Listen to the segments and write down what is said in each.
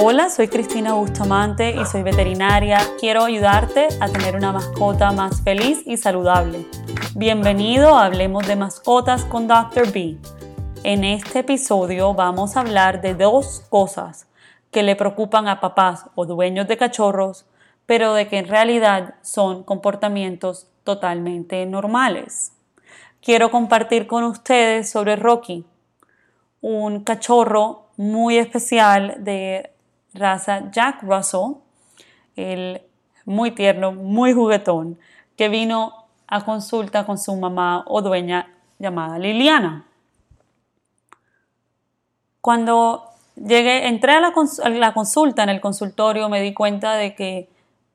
Hola, soy Cristina Bustamante y soy veterinaria. Quiero ayudarte a tener una mascota más feliz y saludable. Bienvenido a Hablemos de Mascotas con Dr. B. En este episodio vamos a hablar de dos cosas que le preocupan a papás o dueños de cachorros, pero de que en realidad son comportamientos totalmente normales. Quiero compartir con ustedes sobre Rocky, un cachorro muy especial de raza Jack Russell, el muy tierno, muy juguetón, que vino a consulta con su mamá o dueña llamada Liliana. Cuando llegué, entré a la, consulta en el consultorio, me di cuenta de que,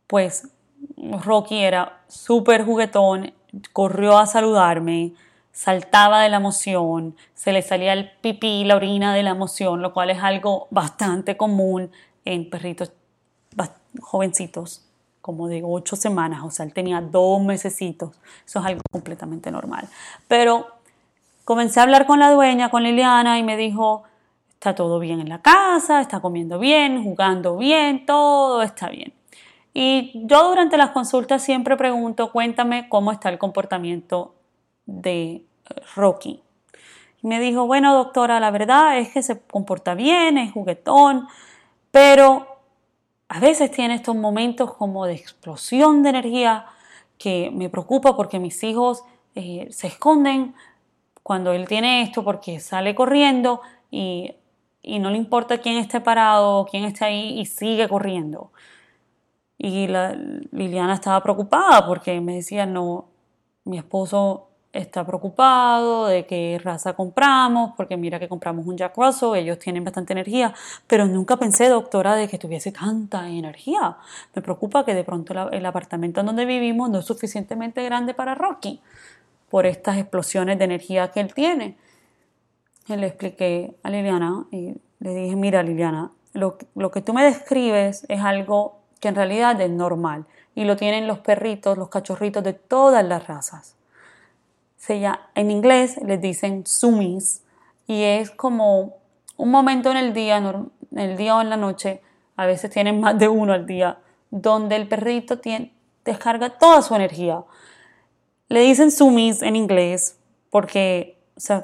pues, Rocky era súper juguetón, corrió a saludarme, saltaba de la emoción, se le salía el pipí la orina de la emoción, lo cual es algo bastante común en perritos jovencitos, como de ocho semanas, o sea, él tenía dos mesecitos, eso es algo completamente normal. Pero comencé a hablar con la dueña, con Liliana, y me dijo, está todo bien en la casa, está comiendo bien, jugando bien, todo está bien. Y yo durante las consultas siempre pregunto, cuéntame cómo está el comportamiento de eh, Rocky. Y me dijo, bueno doctora, la verdad es que se comporta bien, es juguetón, pero a veces tiene estos momentos como de explosión de energía que me preocupa porque mis hijos eh, se esconden cuando él tiene esto porque sale corriendo y, y no le importa quién esté parado quién esté ahí y sigue corriendo. Y la, Liliana estaba preocupada porque me decía, no, mi esposo está preocupado de qué raza compramos, porque mira que compramos un Jack Russell, ellos tienen bastante energía, pero nunca pensé, doctora, de que tuviese tanta energía. Me preocupa que de pronto el apartamento en donde vivimos no es suficientemente grande para Rocky, por estas explosiones de energía que él tiene. Y le expliqué a Liliana y le dije, mira Liliana, lo, lo que tú me describes es algo que en realidad es normal y lo tienen los perritos, los cachorritos de todas las razas en inglés les dicen sumis y es como un momento en el día, en el día o en la noche, a veces tienen más de uno al día, donde el perrito tiene, descarga toda su energía. Le dicen sumis en inglés porque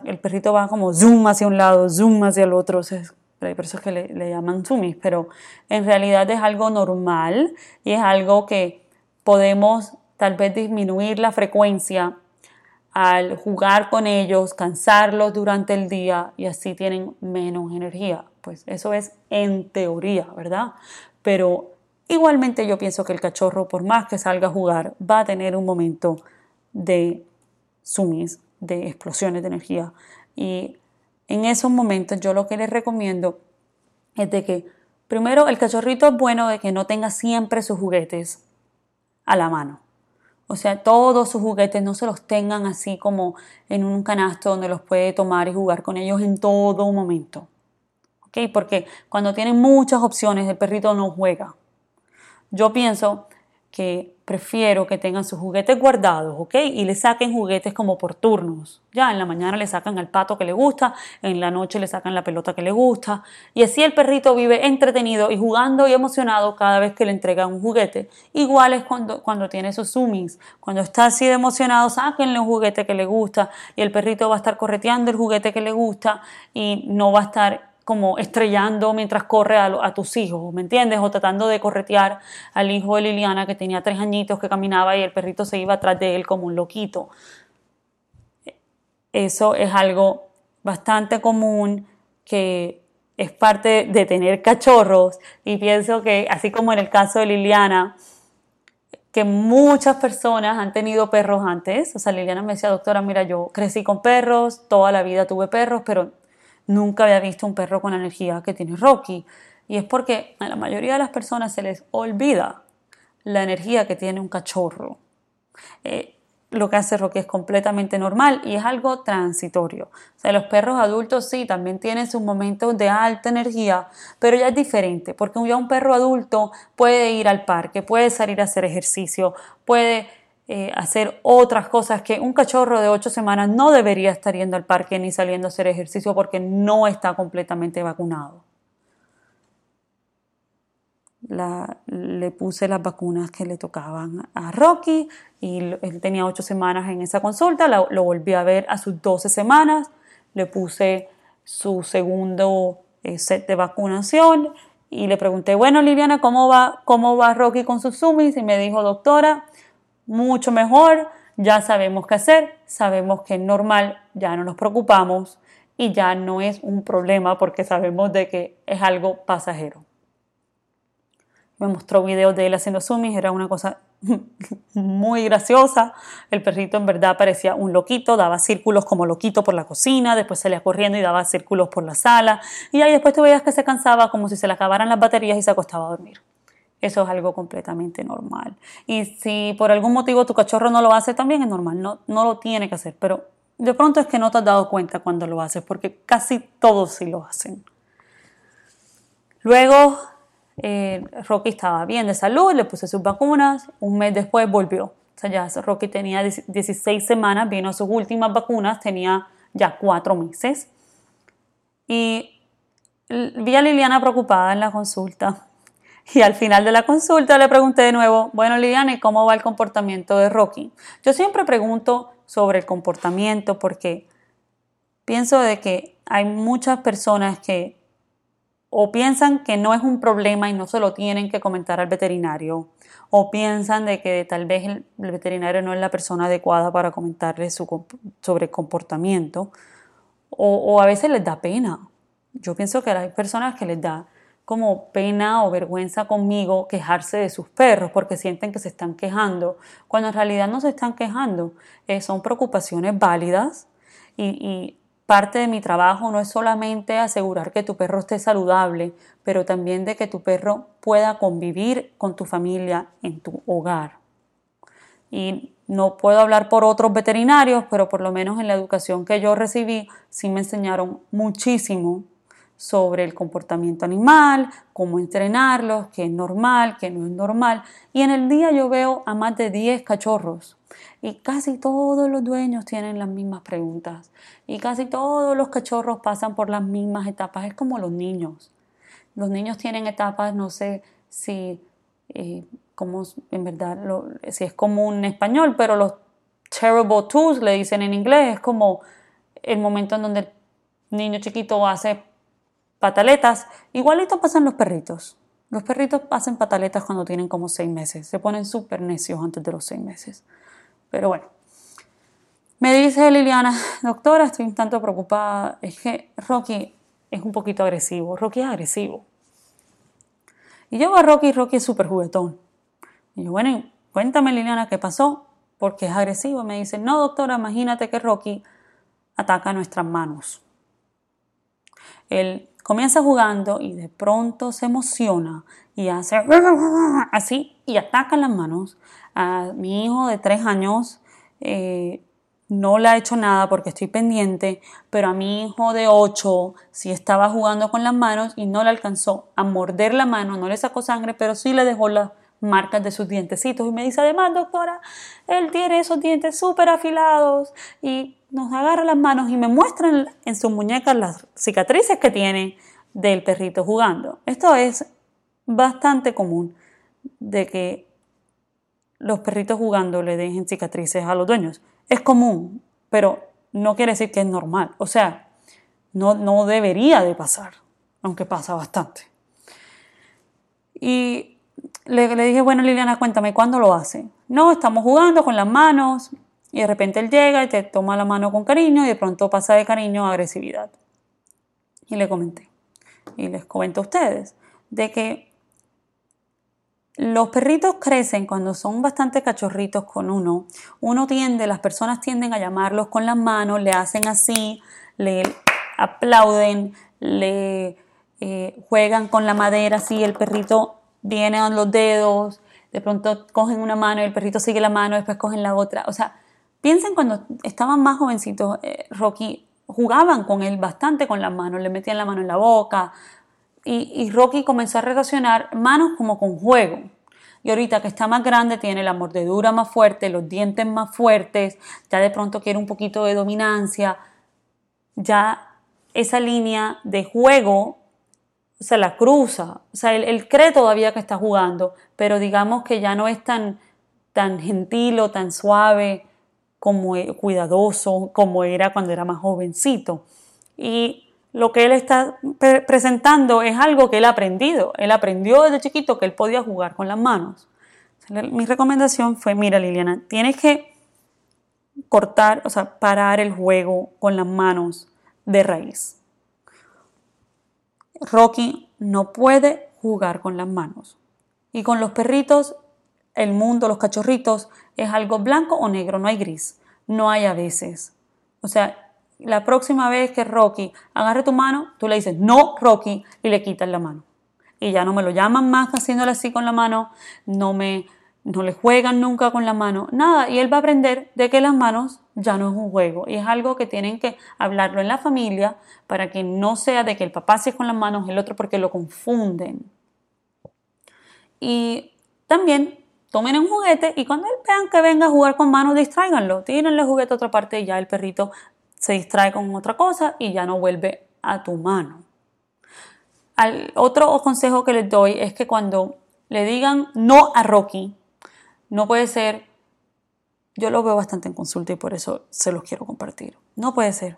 el perrito va como zoom hacia un lado, zoom hacia el otro, por eso es que le, le llaman sumis, pero en realidad es algo normal y es algo que podemos tal vez disminuir la frecuencia al jugar con ellos, cansarlos durante el día y así tienen menos energía. Pues eso es en teoría, ¿verdad? Pero igualmente yo pienso que el cachorro, por más que salga a jugar, va a tener un momento de sumis, de explosiones de energía. Y en esos momentos yo lo que les recomiendo es de que primero el cachorrito es bueno de que no tenga siempre sus juguetes a la mano. O sea, todos sus juguetes no se los tengan así como en un canasto donde los puede tomar y jugar con ellos en todo momento. ¿Ok? Porque cuando tienen muchas opciones, el perrito no juega. Yo pienso que prefiero que tengan sus juguetes guardados, ¿ok? Y le saquen juguetes como por turnos. Ya, en la mañana le sacan al pato que le gusta, en la noche le sacan la pelota que le gusta. Y así el perrito vive entretenido y jugando y emocionado cada vez que le entregan un juguete. Igual es cuando, cuando tiene sus zoomings. Cuando está así de emocionado, sáquenle un juguete que le gusta y el perrito va a estar correteando el juguete que le gusta y no va a estar como estrellando mientras corre a, tus hijos, ¿me entiendes? O tratando de corretear al hijo de Liliana que tenía tres añitos que caminaba y el perrito se iba atrás de él como un loquito. Eso es algo bastante común que es parte de tener cachorros y pienso que así como en el caso de Liliana, que muchas personas han tenido perros antes, o sea, Liliana me decía, doctora, mira, yo crecí con perros, toda la vida tuve perros, pero nunca había visto un perro con la energía que tiene Rocky. Y es porque a la mayoría de las personas se les olvida la energía que tiene un cachorro. Eh, lo que hace Rocky es completamente normal y es algo transitorio. O sea, los perros adultos sí, también tienen sus momentos de alta energía, pero ya es diferente, porque ya un perro adulto puede ir al parque, puede salir a hacer ejercicio, puede eh, hacer otras cosas que un cachorro de ocho semanas no debería estar yendo al parque ni saliendo a hacer ejercicio porque no está completamente vacunado. le puse las vacunas que le tocaban a Rocky y él tenía ocho semanas en esa consulta, lo, volví a ver a sus 12 semanas, le puse su segundo eh, set de vacunación y le pregunté, bueno Liliana, ¿cómo va, ¿cómo va Rocky con sus sumis? Y me dijo, doctora, mucho mejor, ya sabemos qué hacer, sabemos que es normal, ya no nos preocupamos y ya no es un problema porque sabemos de que es algo pasajero me mostró videos de él haciendo zoomies, era una cosa muy graciosa. El perrito en verdad parecía un loquito, daba círculos como loquito por la cocina, después salía corriendo y daba círculos por la sala. Y ahí después tú veías que se cansaba como si se le acabaran las baterías y se acostaba a dormir. Eso es algo completamente normal. Y si por algún motivo tu cachorro no lo hace, también es normal, no, no lo tiene que hacer. Pero de pronto es que no te has dado cuenta cuando lo haces, porque casi todos sí lo hacen. Luego eh, Rocky estaba bien de salud, le puse sus vacunas, un mes después volvió. O sea, ya Rocky tenía 16 semanas, vino a sus últimas vacunas, tenía ya cuatro meses. Y vi a Liliana preocupada en la consulta. Y al final de la consulta le pregunté de nuevo, bueno Liliana, ¿y cómo va el comportamiento de Rocky? Yo siempre pregunto sobre el comportamiento porque pienso de que hay muchas personas que o piensan que no es un problema y no se lo tienen que comentar al veterinario, o piensan de que tal vez el, veterinario no es la persona adecuada para comentarle sobre comportamiento, o, a veces les da pena. Yo pienso que hay personas que les da como pena o vergüenza conmigo quejarse de sus perros porque sienten que se están quejando, cuando en realidad no se están quejando, eh, son preocupaciones válidas y Parte de mi trabajo no es solamente asegurar que tu perro esté saludable, pero también de que tu perro pueda convivir con tu familia en tu hogar. Y no puedo hablar por otros veterinarios, pero por lo menos en la educación que yo recibí, sí me enseñaron muchísimo sobre el comportamiento animal, cómo entrenarlos, qué es normal, qué no es normal. Y en el día yo veo a más de 10 cachorros y casi todos los dueños tienen las mismas preguntas y casi todos los cachorros pasan por las mismas etapas. Es como los niños. Los niños tienen etapas, no sé si, eh, como en verdad, si es común en español, pero los terrible twos le dicen en inglés, es como el momento en donde el niño chiquito hace pataletas. Igualito pasan los perritos. Los perritos hacen pataletas cuando tienen como seis meses. Se ponen súper necios antes de los seis meses. Pero bueno. Me dice Liliana, doctora, estoy un tanto preocupada. Es que Rocky es un poquito agresivo. Rocky es agresivo. Y yo a Rocky, Rocky es súper juguetón. Y yo, bueno, cuéntame Liliana qué pasó, porque es agresivo. Me dice, no doctora, imagínate que Rocky ataca nuestras manos. Comienza jugando y de pronto se emociona y hace así y ataca las manos. A mi hijo de tres años eh, no le ha hecho nada porque estoy pendiente, pero a mi hijo de ocho sí estaba jugando con las manos y no le alcanzó a morder la mano, no le sacó sangre, pero sí le dejó las marcas de sus dientecitos. Y me dice, además, doctora, él tiene esos dientes súper afilados y nos agarra las manos y me muestran en sus muñecas las cicatrices que tiene del perrito jugando. Esto es bastante común de que los perritos jugando le dejen cicatrices a los dueños. Es común, pero no quiere decir que es normal. O sea, no, no debería de pasar, aunque pasa bastante. Y le, dije, bueno Liliana, cuéntame, ¿cuándo lo hace? No, estamos jugando con las manos, y de repente él llega y te toma la mano con cariño y de pronto pasa de cariño a agresividad. Y le comenté, y les comento a ustedes, de que los perritos crecen cuando son bastante cachorritos con uno. Uno tiende, las personas tienden a llamarlos con las manos, le hacen así, le aplauden, le eh, juegan con la madera así, el perrito viene a los dedos, de pronto cogen una mano y el perrito sigue la mano, después cogen la otra. O sea, Piensen cuando estaban más jovencitos, eh, Rocky jugaban con él bastante con las manos, le metían la mano en la boca y, Rocky comenzó a relacionar manos como con juego. Y ahorita que está más grande, tiene la mordedura más fuerte, los dientes más fuertes, ya de pronto quiere un poquito de dominancia, ya esa línea de juego se la cruza, o sea, él, cree todavía que está jugando, pero digamos que ya no es tan, tan gentil o tan suave como e, cuidadoso como era cuando era más jovencito. Y lo que él está presentando es algo que él ha aprendido. Él aprendió desde chiquito que él podía jugar con las manos. Mi recomendación fue, mira Liliana, tienes que cortar, o sea, parar el juego con las manos de raíz. Rocky no puede jugar con las manos. Y con los perritos, el mundo, los cachorritos, es algo blanco o negro, no hay gris, no hay a veces. O sea, la próxima vez que Rocky agarre tu mano, tú le dices, no, Rocky, y le quitas la mano. Y ya no me lo llaman más haciéndole así con la mano, no me no le juegan nunca con la mano, nada, y él va a aprender de que las manos ya no es un juego y es algo que tienen que hablarlo en la familia para que no sea de que el papá se con las manos el otro porque lo confunden. Y también tomen un juguete y cuando vean que venga a jugar con manos, distráiganlo, tírenle el juguete a otra parte y ya el perrito se distrae con otra cosa y ya no vuelve a tu mano. Al, otro consejo que les doy es que cuando le digan no a Rocky, no puede ser, yo lo veo bastante en consulta y por eso se los quiero compartir. No puede ser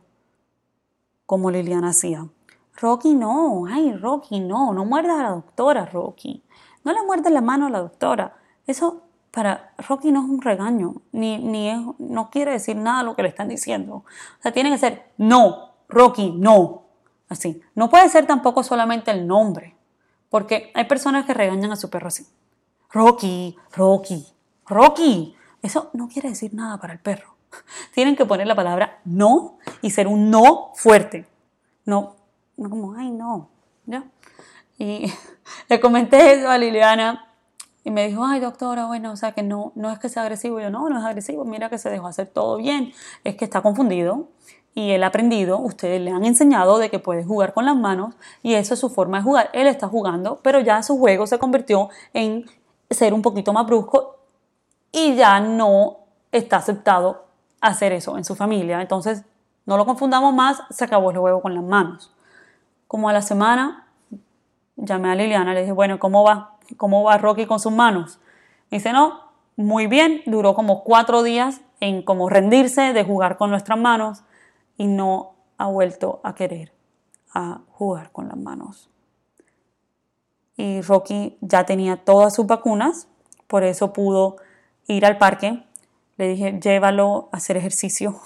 como Liliana hacía. Rocky no, ay Rocky no, no muerdas a la doctora Rocky. No le muerdas la mano a la doctora. Eso para Rocky no es un regaño, ni, ni es, no quiere decir nada lo que le están diciendo. O sea, tiene que ser no, Rocky, no. Así. No puede ser tampoco solamente el nombre, porque hay personas que regañan a su perro así. Rocky, Rocky, Rocky. Eso no quiere decir nada para el perro. Tienen que poner la palabra no y ser un no fuerte. No, no como, ay, no. ¿Ya? Y le comenté eso a Liliana y me dijo, ay, doctora, bueno, o sea que no, no es que sea agresivo. yo, no, no es agresivo, mira que se dejó hacer todo bien. Es que está confundido y él ha aprendido, ustedes le han enseñado de que puede jugar con las manos y eso es su forma de jugar. Él está jugando, pero ya su juego se convirtió en ser un poquito más brusco y ya no está aceptado hacer eso en su familia. Entonces, no lo confundamos más, se acabó el juego con las manos. Como a la semana, llamé a Liliana, le dije, bueno, ¿cómo va? ¿Cómo va Rocky con sus manos? Me dice, no, muy bien, duró como cuatro días en como rendirse de jugar con nuestras manos y no ha vuelto a querer a jugar con las manos. Y Rocky ya tenía todas sus vacunas, por eso pudo ir al parque. Le dije, llévalo a hacer ejercicio,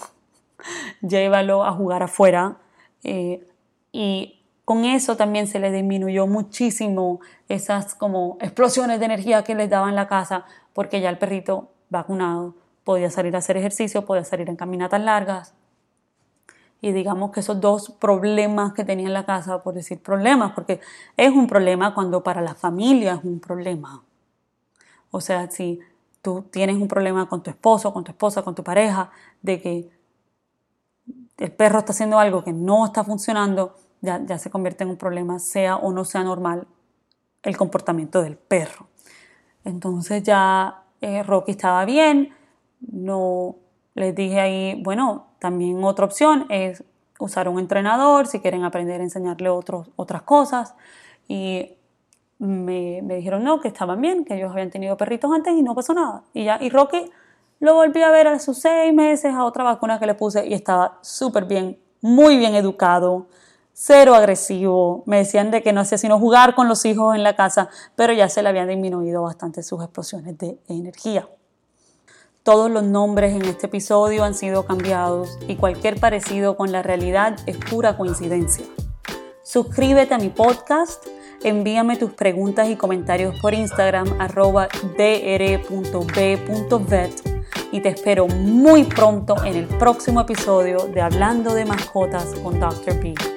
llévalo a jugar afuera. Eh, y con eso también se le disminuyó muchísimo esas como explosiones de energía que les daba en la casa, porque ya el perrito vacunado podía salir a hacer ejercicio, podía salir en caminatas largas. Y digamos que esos dos problemas que tenía en la casa, por decir problemas, porque es un problema cuando para la familia es un problema. O sea, si tú tienes un problema con tu esposo, con tu esposa, con tu pareja, de que el perro está haciendo algo que no está funcionando, ya, se convierte en un problema, sea o no sea normal el comportamiento del perro. Entonces ya eh, Rocky estaba bien, no les dije ahí, bueno, también otra opción es usar un entrenador si quieren aprender a enseñarle otras cosas. Y me, dijeron no, que estaban bien, que ellos habían tenido perritos antes y no pasó nada. Y ya, y Rocky lo volví a ver a sus seis meses a otra vacuna que le puse y estaba súper bien, muy bien educado, cero agresivo. Me decían de que no hacía sino jugar con los hijos en la casa, pero ya se le habían disminuido bastante sus explosiones de energía. Todos los nombres en este episodio han sido cambiados y cualquier parecido con la realidad es pura coincidencia. Suscríbete a mi podcast envíame tus preguntas y comentarios por Instagram arroba dr.b.vet y te espero muy pronto en el próximo episodio de Hablando de Mascotas con Dr. B.